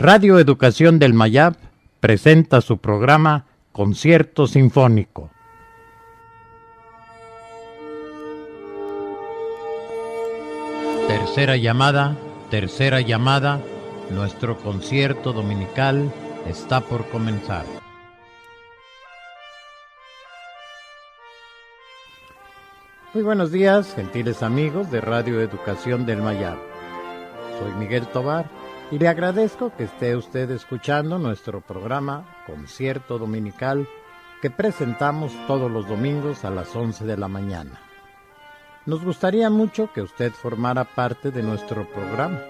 Radio Educación del Mayab presenta su programa Concierto Sinfónico. Tercera llamada, tercera llamada, nuestro concierto dominical está por comenzar. Muy buenos días, gentiles amigos de Radio Educación del Mayab. Soy Miguel Tobar y le agradezco que esté usted escuchando nuestro programa Concierto Dominical que presentamos todos los domingos a las 11 de la mañana. Nos gustaría mucho que usted formara parte de nuestro programa,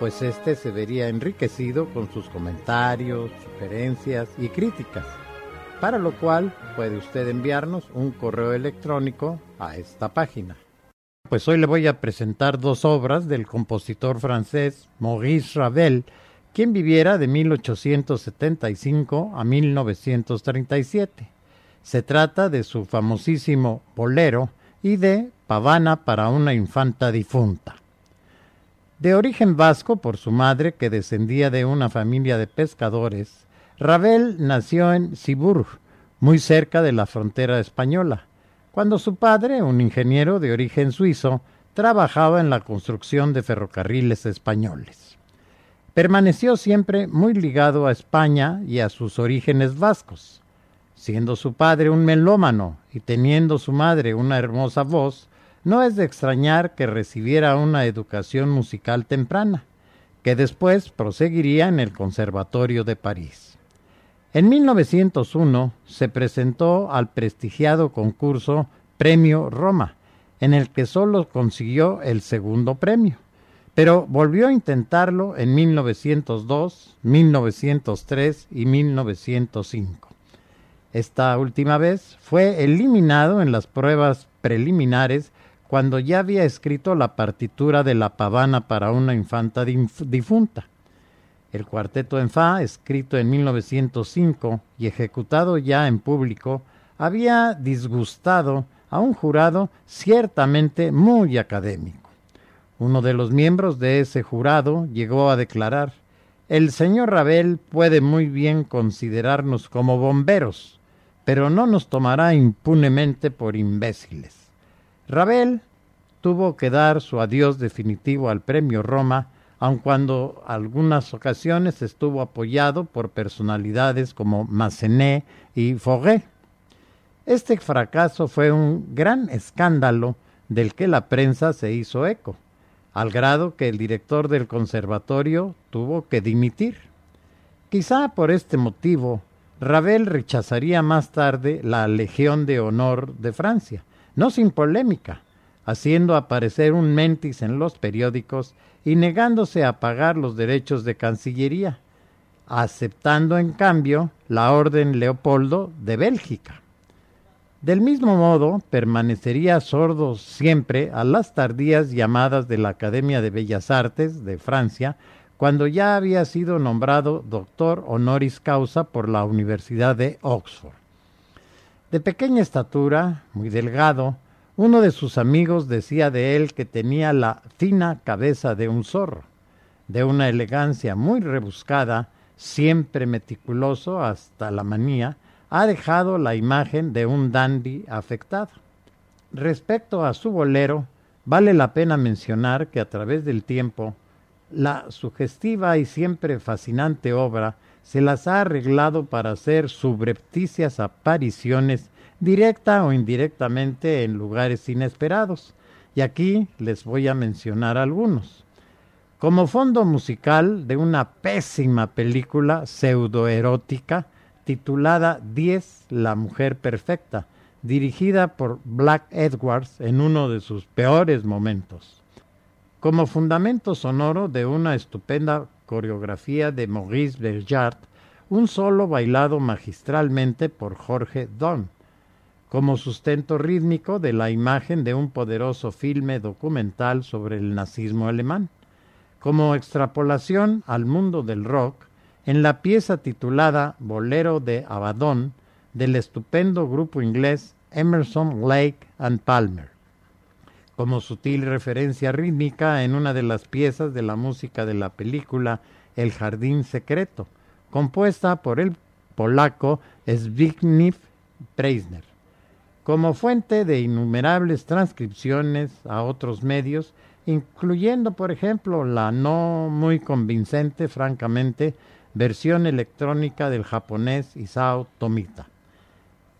pues este se vería enriquecido con sus comentarios, sugerencias y críticas, para lo cual puede usted enviarnos un correo electrónico a esta página pues hoy le voy a presentar dos obras del compositor francés Maurice Ravel, quien viviera de 1875 a 1937. Se trata de su famosísimo Bolero y de Pavana para una infanta difunta. De origen vasco por su madre, que descendía de una familia de pescadores, Ravel nació en Cibourg, muy cerca de la frontera española cuando su padre, un ingeniero de origen suizo, trabajaba en la construcción de ferrocarriles españoles. Permaneció siempre muy ligado a España y a sus orígenes vascos. Siendo su padre un melómano y teniendo su madre una hermosa voz, no es de extrañar que recibiera una educación musical temprana, que después proseguiría en el Conservatorio de París. En 1901 se presentó al prestigiado concurso Premio Roma, en el que solo consiguió el segundo premio, pero volvió a intentarlo en 1902, 1903 y 1905. Esta última vez fue eliminado en las pruebas preliminares cuando ya había escrito la partitura de la pavana para una infanta difunta. El cuarteto en Fa, escrito en 1905 y ejecutado ya en público, había disgustado a un jurado ciertamente muy académico. Uno de los miembros de ese jurado llegó a declarar El señor Rabel puede muy bien considerarnos como bomberos, pero no nos tomará impunemente por imbéciles. Rabel tuvo que dar su adiós definitivo al premio Roma aun cuando algunas ocasiones estuvo apoyado por personalidades como Massenet y Fauret. Este fracaso fue un gran escándalo del que la prensa se hizo eco, al grado que el director del conservatorio tuvo que dimitir. Quizá por este motivo, Ravel rechazaría más tarde la Legión de Honor de Francia, no sin polémica, haciendo aparecer un mentis en los periódicos y negándose a pagar los derechos de Cancillería, aceptando en cambio la Orden Leopoldo de Bélgica. Del mismo modo, permanecería sordo siempre a las tardías llamadas de la Academia de Bellas Artes de Francia, cuando ya había sido nombrado doctor honoris causa por la Universidad de Oxford. De pequeña estatura, muy delgado, uno de sus amigos decía de él que tenía la fina cabeza de un zorro, de una elegancia muy rebuscada, siempre meticuloso hasta la manía, ha dejado la imagen de un dandy afectado. Respecto a su bolero, vale la pena mencionar que a través del tiempo, la sugestiva y siempre fascinante obra se las ha arreglado para hacer subrepticias apariciones directa o indirectamente en lugares inesperados. Y aquí les voy a mencionar algunos. Como fondo musical de una pésima película pseudoerótica titulada Diez, la mujer perfecta, dirigida por Black Edwards en uno de sus peores momentos. Como fundamento sonoro de una estupenda coreografía de Maurice Berjart, un solo bailado magistralmente por Jorge Don, como sustento rítmico de la imagen de un poderoso filme documental sobre el nazismo alemán, como extrapolación al mundo del rock en la pieza titulada Bolero de Abaddon del estupendo grupo inglés Emerson, Lake and Palmer, como sutil referencia rítmica en una de las piezas de la música de la película El Jardín Secreto, compuesta por el polaco Zbigniew Preisner. Como fuente de innumerables transcripciones a otros medios, incluyendo, por ejemplo, la no muy convincente, francamente, versión electrónica del japonés Isao Tomita.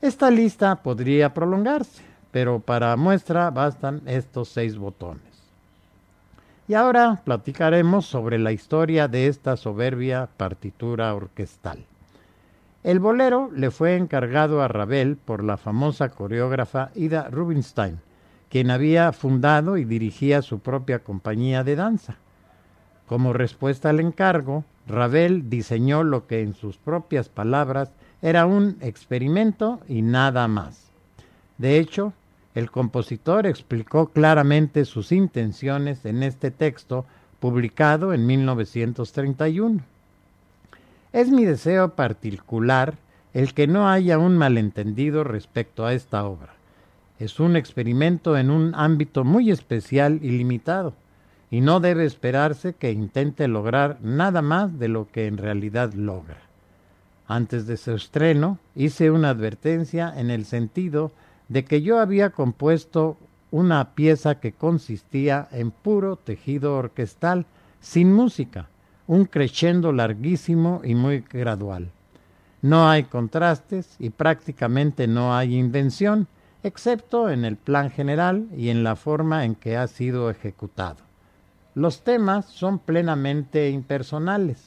Esta lista podría prolongarse, pero para muestra bastan estos seis botones. Y ahora platicaremos sobre la historia de esta soberbia partitura orquestal. El bolero le fue encargado a Ravel por la famosa coreógrafa Ida Rubinstein, quien había fundado y dirigía su propia compañía de danza. Como respuesta al encargo, Ravel diseñó lo que en sus propias palabras era un experimento y nada más. De hecho, el compositor explicó claramente sus intenciones en este texto publicado en 1931. Es mi deseo particular el que no haya un malentendido respecto a esta obra. Es un experimento en un ámbito muy especial y limitado, y no debe esperarse que intente lograr nada más de lo que en realidad logra. Antes de su estreno hice una advertencia en el sentido de que yo había compuesto una pieza que consistía en puro tejido orquestal, sin música, un crescendo larguísimo y muy gradual. No hay contrastes y prácticamente no hay invención, excepto en el plan general y en la forma en que ha sido ejecutado. Los temas son plenamente impersonales,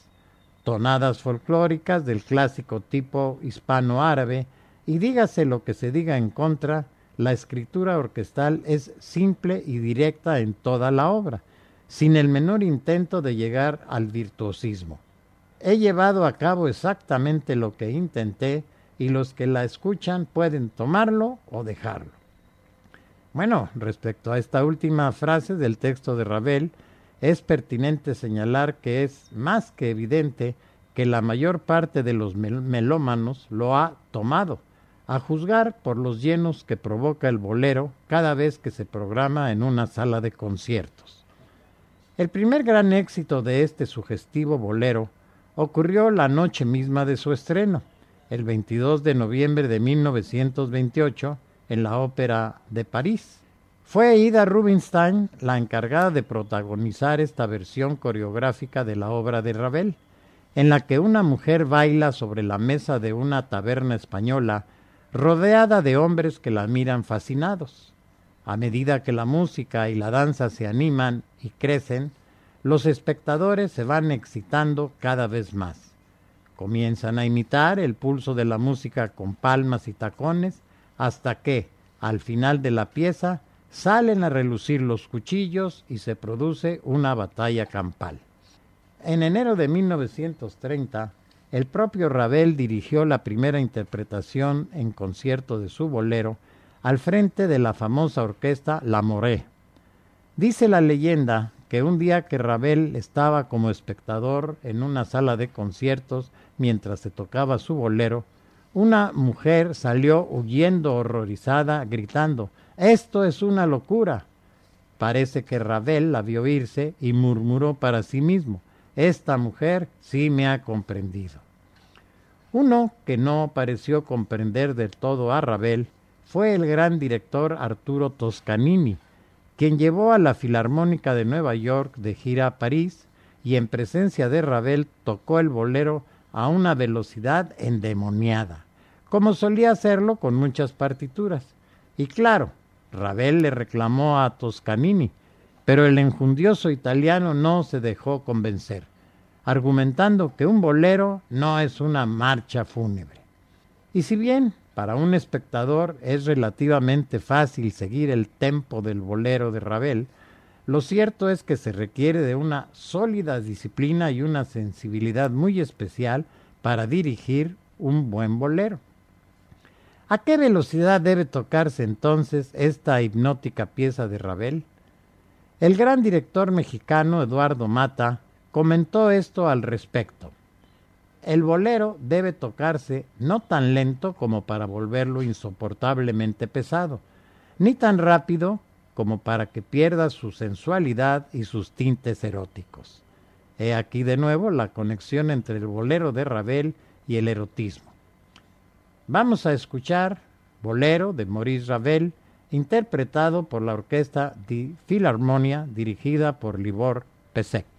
tonadas folclóricas del clásico tipo hispano-árabe, y dígase lo que se diga en contra, la escritura orquestal es simple y directa en toda la obra, sin el menor intento de llegar al virtuosismo. He llevado a cabo exactamente lo que intenté y los que la escuchan pueden tomarlo o dejarlo. Bueno, respecto a esta última frase del texto de Ravel, es pertinente señalar que es más que evidente que la mayor parte de los melómanos lo ha tomado, a juzgar por los llenos que provoca el bolero cada vez que se programa en una sala de conciertos. El primer gran éxito de este sugestivo bolero ocurrió la noche misma de su estreno, el 22 de noviembre de 1928, en la Ópera de París. Fue Ida Rubinstein la encargada de protagonizar esta versión coreográfica de la obra de Ravel, en la que una mujer baila sobre la mesa de una taberna española rodeada de hombres que la miran fascinados. A medida que la música y la danza se animan y crecen, los espectadores se van excitando cada vez más. Comienzan a imitar el pulso de la música con palmas y tacones hasta que, al final de la pieza, salen a relucir los cuchillos y se produce una batalla campal. En enero de 1930, el propio Ravel dirigió la primera interpretación en concierto de su bolero al frente de la famosa orquesta La Morée. Dice la leyenda que un día que Ravel estaba como espectador en una sala de conciertos mientras se tocaba su bolero, una mujer salió huyendo horrorizada, gritando Esto es una locura. Parece que Ravel la vio irse y murmuró para sí mismo Esta mujer sí me ha comprendido. Uno que no pareció comprender del todo a Ravel fue el gran director Arturo Toscanini, quien llevó a la Filarmónica de Nueva York de gira a París y en presencia de Ravel tocó el bolero a una velocidad endemoniada, como solía hacerlo con muchas partituras. Y claro, Ravel le reclamó a Toscanini, pero el enjundioso italiano no se dejó convencer, argumentando que un bolero no es una marcha fúnebre. Y si bien para un espectador es relativamente fácil seguir el tempo del bolero de Ravel, lo cierto es que se requiere de una sólida disciplina y una sensibilidad muy especial para dirigir un buen bolero. ¿A qué velocidad debe tocarse entonces esta hipnótica pieza de Ravel? El gran director mexicano Eduardo Mata comentó esto al respecto. El bolero debe tocarse no tan lento como para volverlo insoportablemente pesado, ni tan rápido como para que pierda su sensualidad y sus tintes eróticos. He aquí de nuevo la conexión entre el bolero de Ravel y el erotismo. Vamos a escuchar Bolero de Maurice Ravel, interpretado por la orquesta de Filarmonia dirigida por Libor Pesek.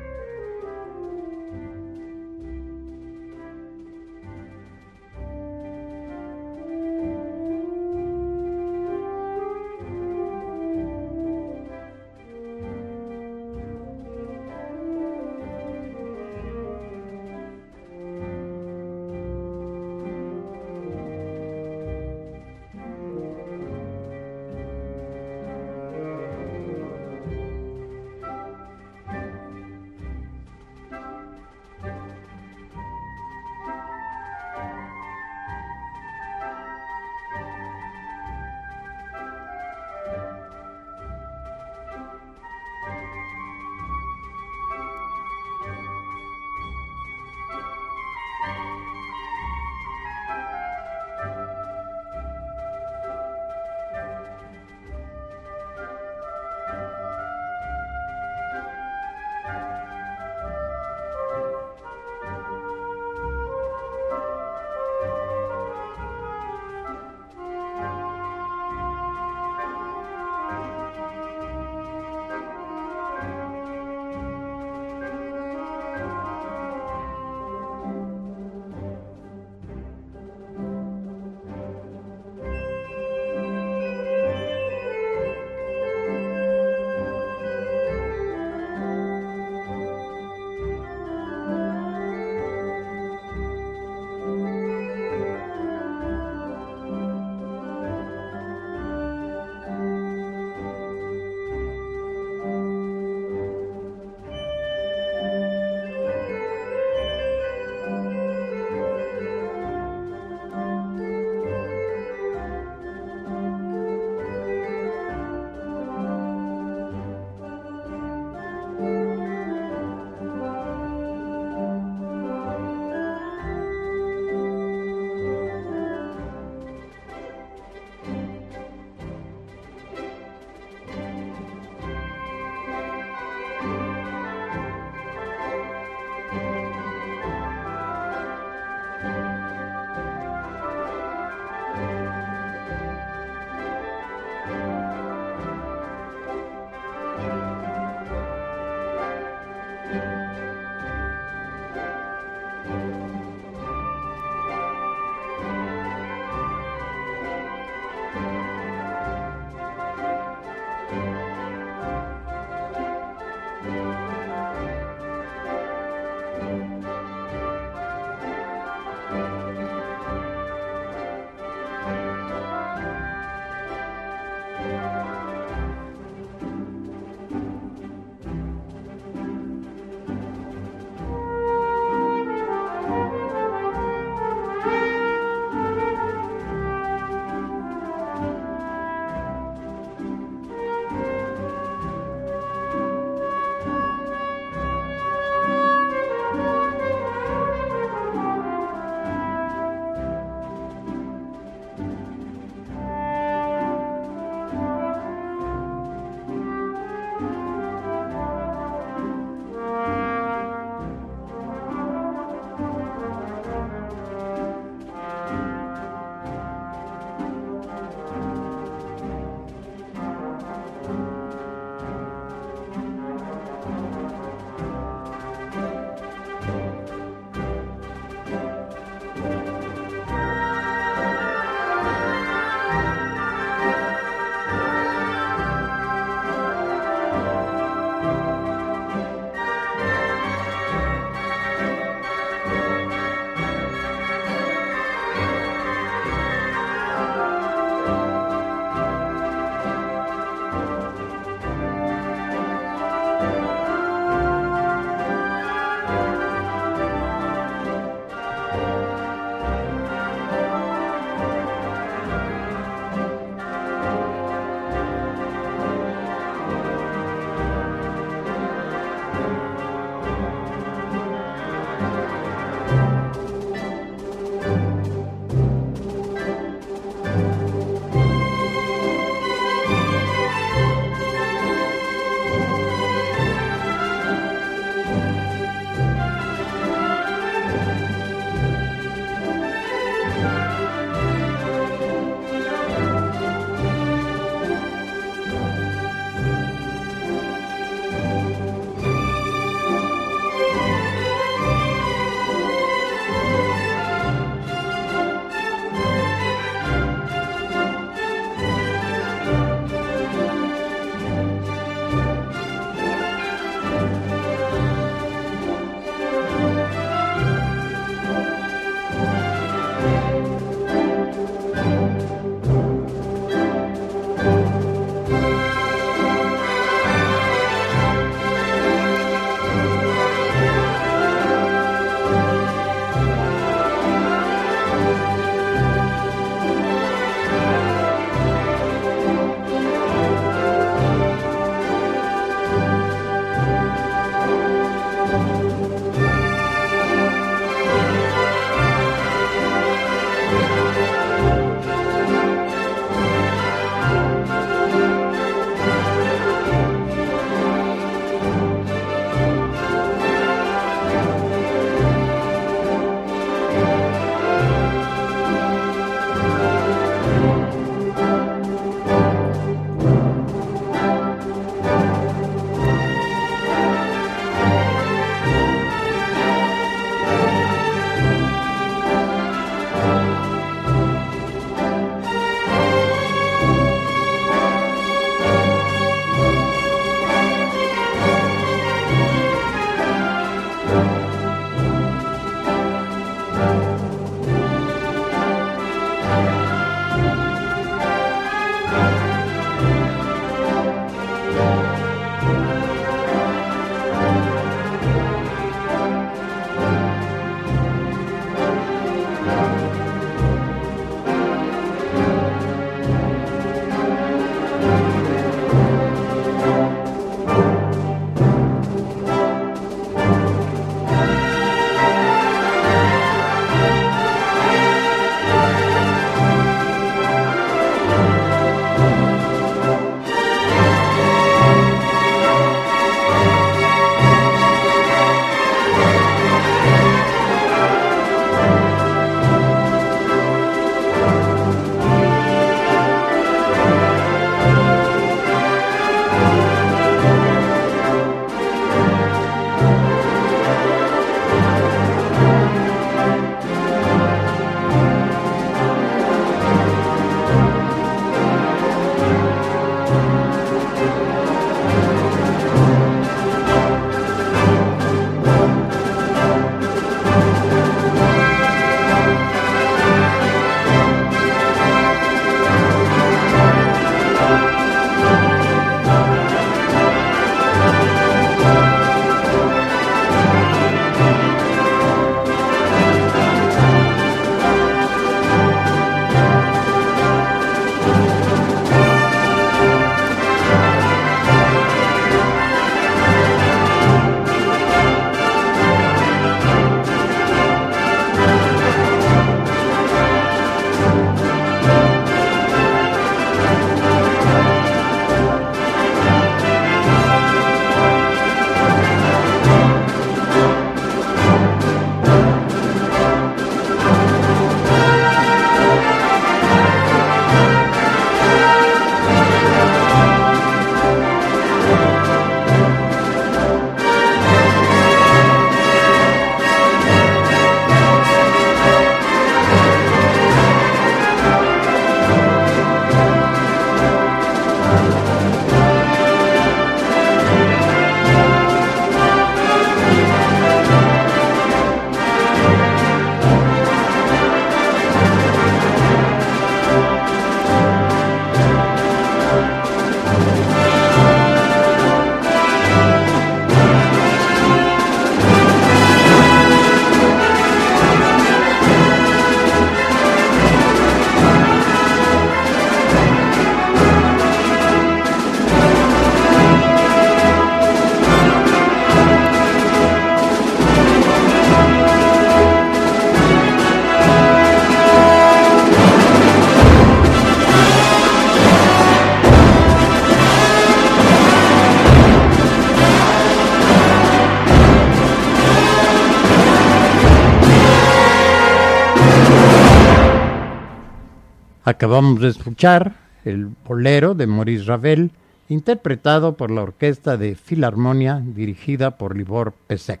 Acabamos de escuchar el bolero de Maurice Ravel, interpretado por la Orquesta de Filarmonia dirigida por Libor Pesek.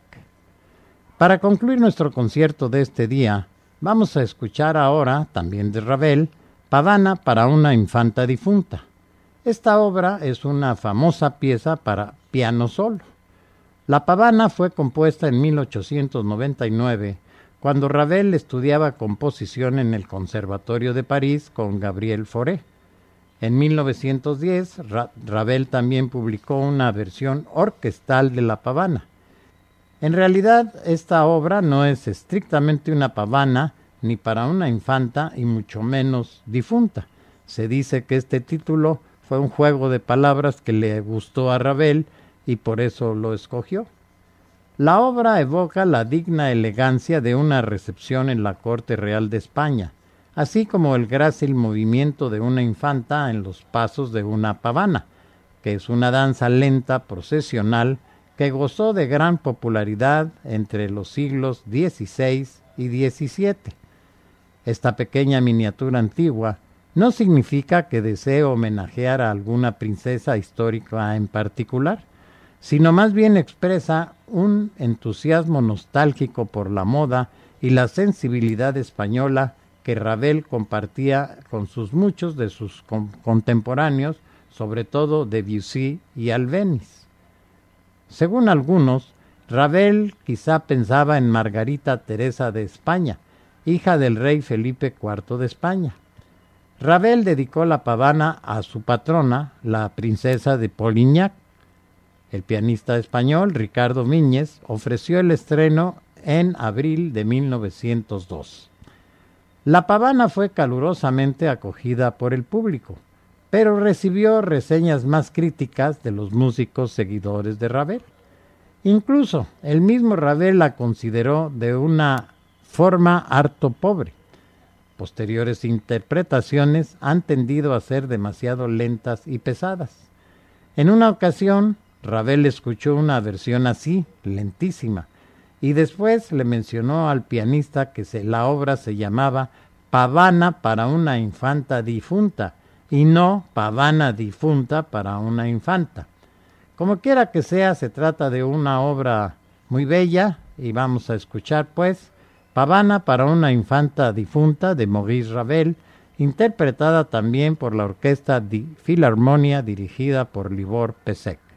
Para concluir nuestro concierto de este día, vamos a escuchar ahora, también de Ravel, Pavana para una infanta difunta. Esta obra es una famosa pieza para piano solo. La Pavana fue compuesta en 1899, cuando Ravel estudiaba composición en el Conservatorio de París con Gabriel Fauré. En 1910, Ravel también publicó una versión orquestal de la pavana. En realidad, esta obra no es estrictamente una pavana, ni para una infanta, y mucho menos difunta. Se dice que este título fue un juego de palabras que le gustó a Ravel y por eso lo escogió. La obra evoca la digna elegancia de una recepción en la corte real de España, así como el grácil movimiento de una infanta en los pasos de una pavana, que es una danza lenta procesional que gozó de gran popularidad entre los siglos XVI y XVII. Esta pequeña miniatura antigua no significa que desee homenajear a alguna princesa histórica en particular, sino más bien expresa un entusiasmo nostálgico por la moda y la sensibilidad española que Ravel compartía con sus muchos de sus contemporáneos, sobre todo Debussy y Albéniz. Según algunos, Ravel quizá pensaba en Margarita Teresa de España, hija del rey Felipe IV de España. Ravel dedicó la pavana a su patrona, la princesa de Polignac. El pianista español Ricardo Míñez ofreció el estreno en abril de 1902. La pavana fue calurosamente acogida por el público, pero recibió reseñas más críticas de los músicos seguidores de Ravel. Incluso el mismo Ravel la consideró de una forma harto pobre. Posteriores interpretaciones han tendido a ser demasiado lentas y pesadas. En una ocasión, Ravel escuchó una versión así, lentísima, y después le mencionó al pianista que la obra se llamaba Pavana para una infanta difunta y no Pavana difunta para una infanta. Como quiera que sea, se trata de una obra muy bella y vamos a escuchar pues Pavana para una infanta difunta de Maurice Ravel, interpretada también por la orquesta Filarmonia dirigida por Libor Pesek.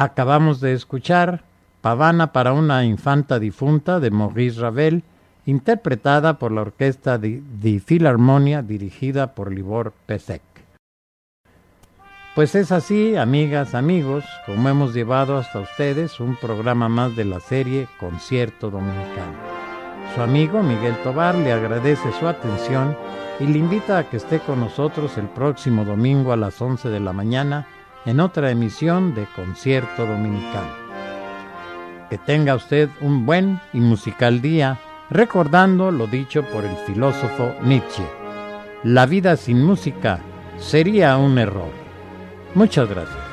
Acabamos de escuchar Pavana para una infanta difunta de Maurice Ravel, interpretada por la orquesta de, de Filarmonia dirigida por Libor Pesek. Pues es así, amigas, amigos, como hemos llevado hasta ustedes un programa más de la serie Concierto Dominicano. Su amigo Miguel Tobar le agradece su atención y le invita a que esté con nosotros el próximo domingo a las 11 de la mañana en otra emisión de Concierto Dominicano. Que tenga usted un buen y musical día, recordando lo dicho por el filósofo Nietzsche. La vida sin música sería un error. Muchas gracias.